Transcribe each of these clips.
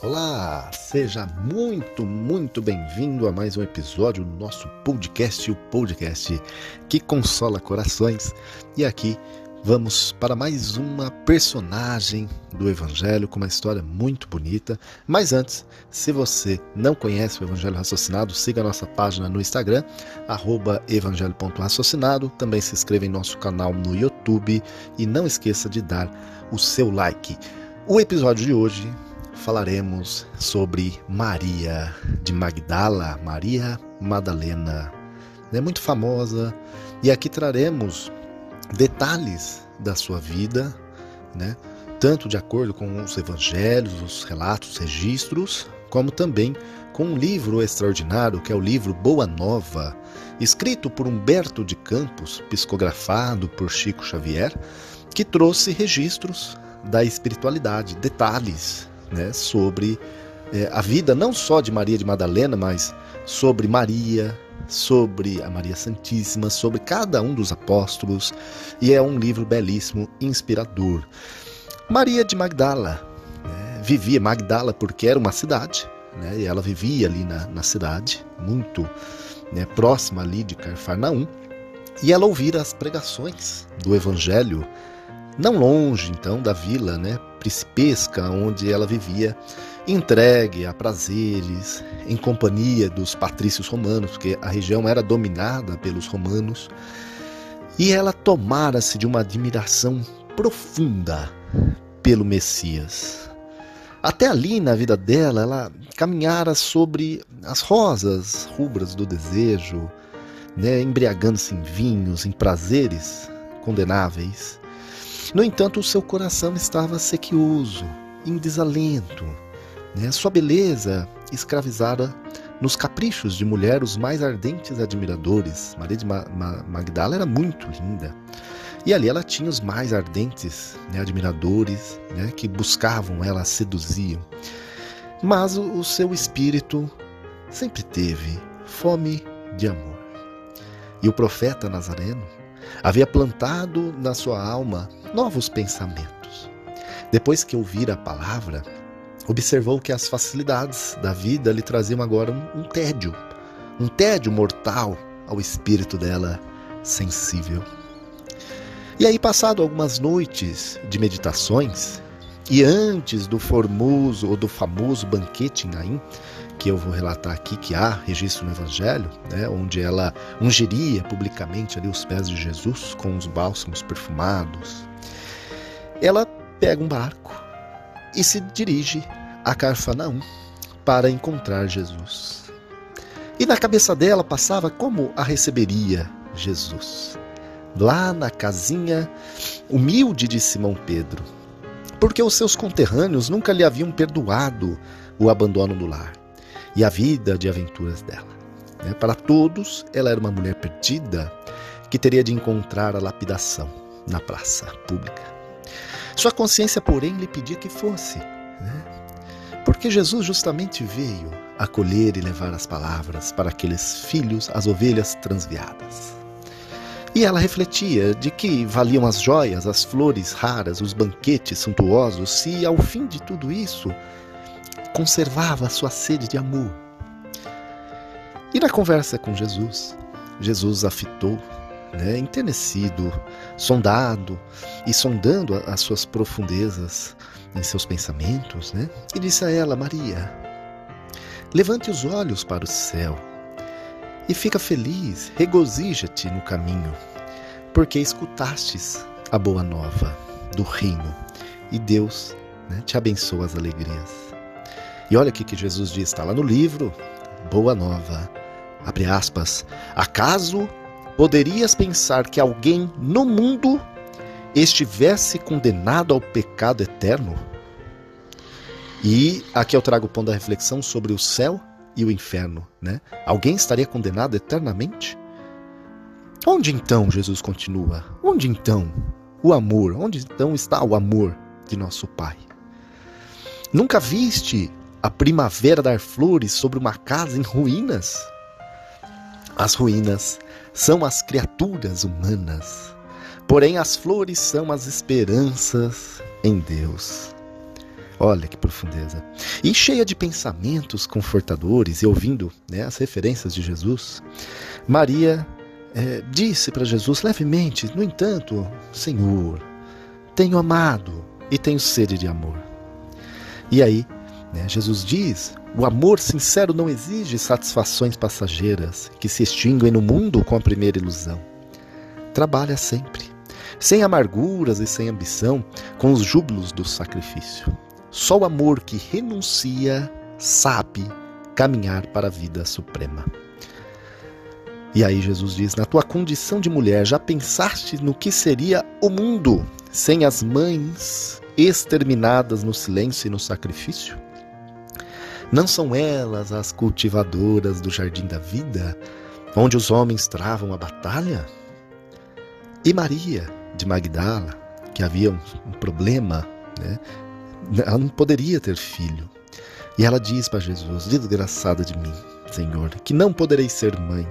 Olá, seja muito, muito bem-vindo a mais um episódio do nosso podcast, o podcast que consola corações. E aqui vamos para mais uma personagem do Evangelho com uma história muito bonita. Mas antes, se você não conhece o Evangelho Raciocinado, siga a nossa página no Instagram, evangelho.raciocinado. Também se inscreva em nosso canal no YouTube e não esqueça de dar o seu like. O episódio de hoje falaremos sobre Maria de Magdala, Maria Madalena. É muito famosa e aqui traremos detalhes da sua vida, né? tanto de acordo com os evangelhos, os relatos, os registros, como também com um livro extraordinário que é o livro Boa Nova, escrito por Humberto de Campos, psicografado por Chico Xavier, que trouxe registros da espiritualidade, detalhes né, sobre é, a vida não só de Maria de Madalena, mas sobre Maria, sobre a Maria Santíssima, sobre cada um dos apóstolos, e é um livro belíssimo, inspirador. Maria de Magdala né, vivia Magdala porque era uma cidade, né, e ela vivia ali na, na cidade, muito né, próxima ali de Carfarnaum, e ela ouvira as pregações do Evangelho não longe então da vila, né, principesca onde ela vivia, entregue a prazeres, em companhia dos patrícios romanos, porque a região era dominada pelos romanos, e ela tomara-se de uma admiração profunda pelo Messias. Até ali na vida dela, ela caminhara sobre as rosas rubras do desejo, né, embriagando-se em vinhos, em prazeres condenáveis. No entanto, o seu coração estava sequioso, em desalento. Né? Sua beleza escravizara nos caprichos de mulher os mais ardentes admiradores. Maria de Magdala era muito linda. E ali ela tinha os mais ardentes né, admiradores né, que buscavam ela, seduziam. Mas o, o seu espírito sempre teve fome de amor. E o profeta Nazareno havia plantado na sua alma novos pensamentos. Depois que ouvira a palavra, observou que as facilidades da vida lhe traziam agora um, um tédio, um tédio mortal ao espírito dela sensível. E aí, passado algumas noites de meditações, e antes do formoso ou do famoso banquete em Naim, que eu vou relatar aqui, que há registro no Evangelho, né, onde ela ungiria publicamente ali os pés de Jesus com os bálsamos perfumados. Ela pega um barco e se dirige a Carfanaum para encontrar Jesus. E na cabeça dela passava como a receberia Jesus. Lá na casinha humilde de Simão Pedro, porque os seus conterrâneos nunca lhe haviam perdoado o abandono do lar e a vida de aventuras dela. Né? Para todos, ela era uma mulher perdida que teria de encontrar a lapidação na praça pública. Sua consciência, porém, lhe pedia que fosse, né? porque Jesus justamente veio acolher e levar as palavras para aqueles filhos, as ovelhas transviadas. E ela refletia de que valiam as joias, as flores raras, os banquetes suntuosos, se ao fim de tudo isso conservava a sua sede de amor. E na conversa com Jesus, Jesus a fitou, né, enternecido, sondado e sondando as suas profundezas em seus pensamentos, né, e disse a ela: Maria, levante os olhos para o céu e fica feliz, regozija-te no caminho, porque escutastes a boa nova do reino e Deus né, te abençoa as alegrias. E olha o que Jesus diz, está lá no livro, Boa Nova, abre aspas, acaso poderias pensar que alguém no mundo estivesse condenado ao pecado eterno? E aqui eu trago o ponto da reflexão sobre o céu e o inferno, né? Alguém estaria condenado eternamente? Onde então, Jesus continua? Onde então o amor? Onde então está o amor de nosso Pai? Nunca viste a primavera dar flores sobre uma casa em ruínas? As ruínas são as criaturas humanas, porém as flores são as esperanças em Deus. Olha que profundeza. E cheia de pensamentos confortadores e ouvindo né, as referências de Jesus, Maria é, disse para Jesus levemente: No entanto, Senhor, tenho amado e tenho sede de amor. E aí, Jesus diz: O amor sincero não exige satisfações passageiras que se extinguem no mundo com a primeira ilusão. Trabalha sempre, sem amarguras e sem ambição, com os júbilos do sacrifício. Só o amor que renuncia sabe caminhar para a vida suprema. E aí Jesus diz: Na tua condição de mulher, já pensaste no que seria o mundo sem as mães exterminadas no silêncio e no sacrifício? Não são elas as cultivadoras do jardim da vida, onde os homens travam a batalha? E Maria de Magdala, que havia um, um problema, né? ela não poderia ter filho. E ela diz para Jesus: Desgraçada de mim, Senhor, que não poderei ser mãe.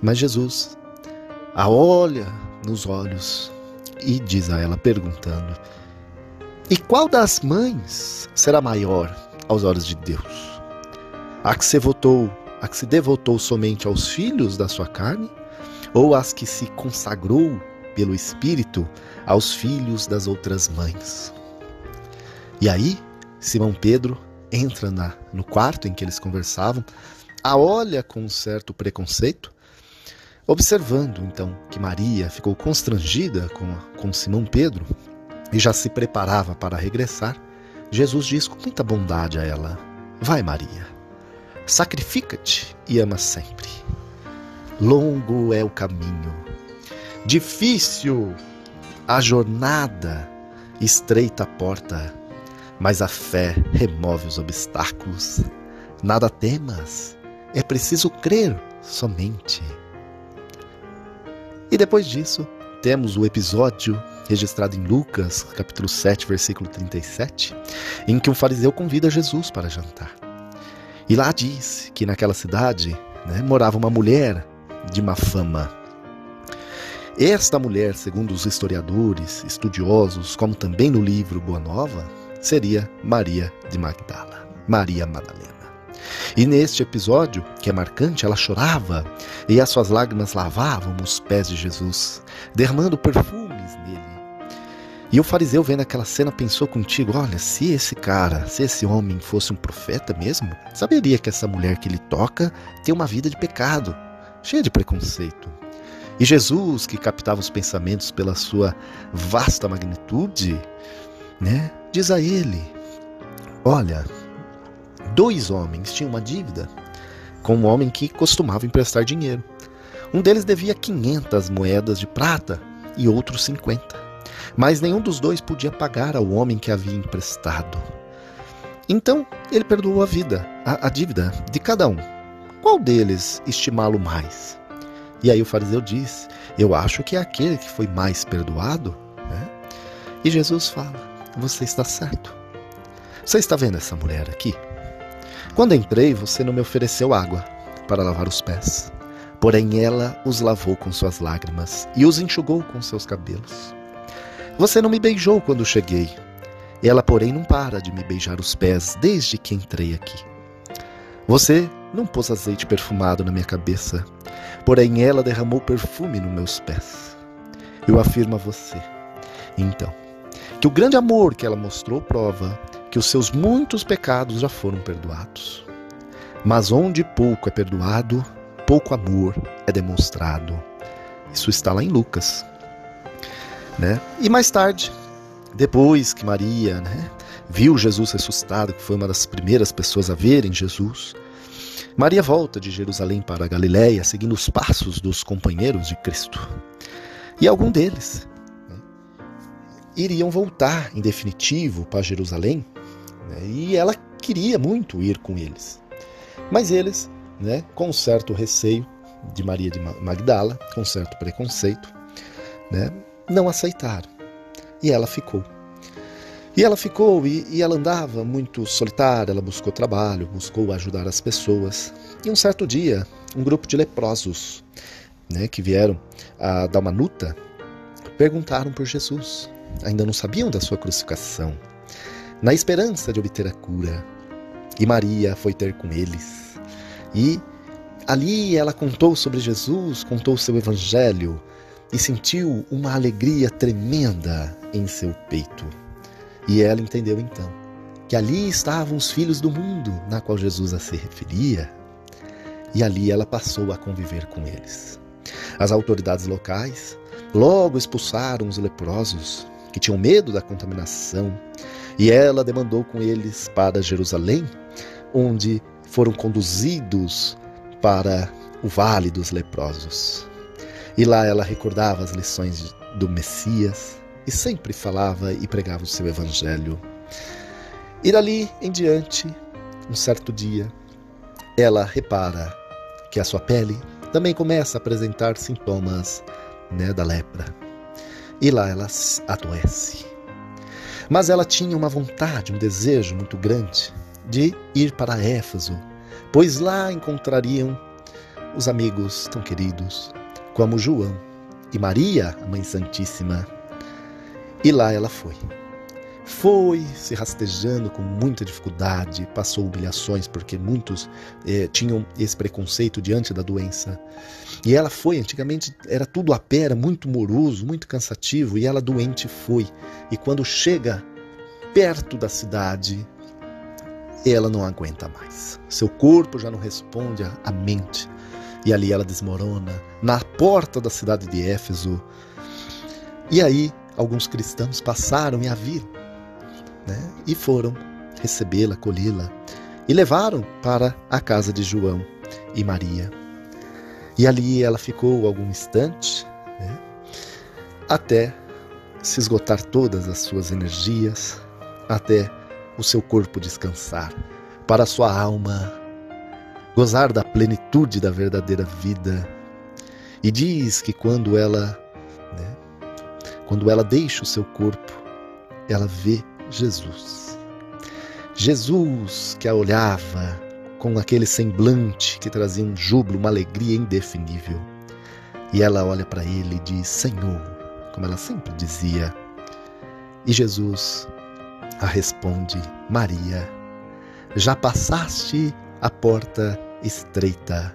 Mas Jesus a olha nos olhos e diz a ela, perguntando: E qual das mães será maior aos olhos de Deus? A que se votou, a que se devotou somente aos filhos da sua carne, ou as que se consagrou pelo Espírito aos filhos das outras mães? E aí, Simão Pedro entra na, no quarto em que eles conversavam, a olha com um certo preconceito, observando então que Maria ficou constrangida com, com Simão Pedro e já se preparava para regressar, Jesus diz com muita bondade a ela: Vai, Maria, sacrifica-te e ama sempre. Longo é o caminho, difícil a jornada, estreita a porta mas a fé remove os obstáculos. Nada temas, é preciso crer somente. E depois disso, temos o episódio registrado em Lucas, capítulo 7, versículo 37, em que um fariseu convida Jesus para jantar. E lá diz que naquela cidade né, morava uma mulher de má fama. Esta mulher, segundo os historiadores, estudiosos, como também no livro Boa Nova, seria Maria de Magdala, Maria Madalena. E neste episódio, que é marcante, ela chorava e as suas lágrimas lavavam os pés de Jesus, derramando perfumes nele. E o fariseu, vendo aquela cena, pensou contigo: olha, se esse cara, se esse homem fosse um profeta mesmo, saberia que essa mulher que ele toca tem uma vida de pecado, cheia de preconceito. E Jesus, que captava os pensamentos pela sua vasta magnitude, né? Diz a ele: Olha, dois homens tinham uma dívida com um homem que costumava emprestar dinheiro. Um deles devia 500 moedas de prata e outro 50. Mas nenhum dos dois podia pagar ao homem que havia emprestado. Então ele perdoou a vida, a, a dívida de cada um. Qual deles estimá-lo mais? E aí o fariseu disse: Eu acho que é aquele que foi mais perdoado. Né? E Jesus fala: você está certo. Você está vendo essa mulher aqui? Quando entrei, você não me ofereceu água para lavar os pés. Porém, ela os lavou com suas lágrimas e os enxugou com seus cabelos. Você não me beijou quando cheguei. Ela, porém, não para de me beijar os pés desde que entrei aqui. Você não pôs azeite perfumado na minha cabeça, porém ela derramou perfume nos meus pés. Eu afirmo a você. Então, que o grande amor que ela mostrou prova que os seus muitos pecados já foram perdoados. Mas onde pouco é perdoado, pouco amor é demonstrado. Isso está lá em Lucas. Né? E mais tarde, depois que Maria né, viu Jesus ressuscitado, que foi uma das primeiras pessoas a verem Jesus, Maria volta de Jerusalém para a Galiléia, seguindo os passos dos companheiros de Cristo. E algum deles iriam voltar em definitivo para Jerusalém né, e ela queria muito ir com eles. Mas eles, né, com certo receio de Maria de Magdala, com certo preconceito, né, não aceitaram. E ela ficou. E ela ficou e, e, ela andava muito solitária, ela buscou trabalho, buscou ajudar as pessoas. E um certo dia, um grupo de leprosos né, que vieram a Dalmanuta perguntaram por Jesus ainda não sabiam da sua crucificação. na esperança de obter a cura. E Maria foi ter com eles. E ali ela contou sobre Jesus, contou o seu evangelho e sentiu uma alegria tremenda em seu peito. E ela entendeu então que ali estavam os filhos do mundo, na qual Jesus a se referia, e ali ela passou a conviver com eles. As autoridades locais logo expulsaram os leprosos que tinham medo da contaminação, e ela demandou com eles para Jerusalém, onde foram conduzidos para o Vale dos Leprosos. E lá ela recordava as lições do Messias e sempre falava e pregava o seu evangelho. E dali em diante, um certo dia, ela repara que a sua pele também começa a apresentar sintomas né, da lepra. E lá ela adoece. Mas ela tinha uma vontade, um desejo muito grande de ir para Éfeso, pois lá encontrariam os amigos tão queridos, como João e Maria, a Mãe Santíssima. E lá ela foi. Foi se rastejando com muita dificuldade, passou humilhações porque muitos eh, tinham esse preconceito diante da doença. E ela foi, antigamente era tudo a pé, era muito moroso, muito cansativo, e ela doente foi. E quando chega perto da cidade, ela não aguenta mais. Seu corpo já não responde à mente. E ali ela desmorona, na porta da cidade de Éfeso. E aí, alguns cristãos passaram e a viram, né? e foram recebê-la, acolhê-la, e levaram para a casa de João e Maria. E ali ela ficou algum instante, né? até se esgotar todas as suas energias, até o seu corpo descansar, para a sua alma gozar da plenitude da verdadeira vida. E diz que quando ela, né, quando ela deixa o seu corpo, ela vê Jesus. Jesus que a olhava com aquele semblante que trazia um júbilo, uma alegria indefinível. E ela olha para ele e diz: Senhor, como ela sempre dizia. E Jesus a responde: Maria, já passaste a porta estreita,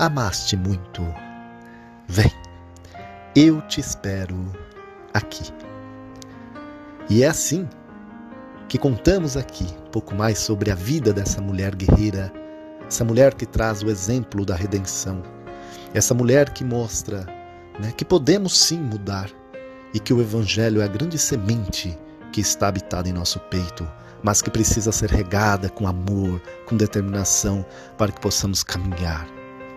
amaste muito. Vem, eu te espero aqui. E é assim que contamos aqui um pouco mais sobre a vida dessa mulher guerreira, essa mulher que traz o exemplo da redenção, essa mulher que mostra né, que podemos sim mudar e que o Evangelho é a grande semente que está habitada em nosso peito, mas que precisa ser regada com amor, com determinação, para que possamos caminhar,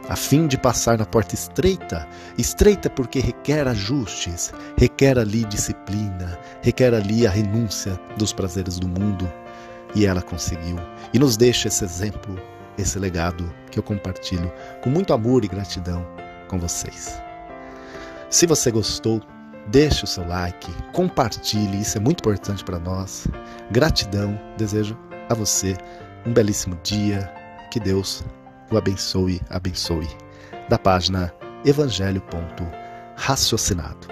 a fim de passar na porta estreita estreita porque requer ajustes, requer ali disciplina, requer ali a renúncia dos prazeres do mundo. E ela conseguiu. E nos deixa esse exemplo, esse legado que eu compartilho com muito amor e gratidão com vocês. Se você gostou, Deixe o seu like, compartilhe, isso é muito importante para nós. Gratidão, desejo a você um belíssimo dia, que Deus o abençoe, abençoe. Da página evangelho.raciocinado.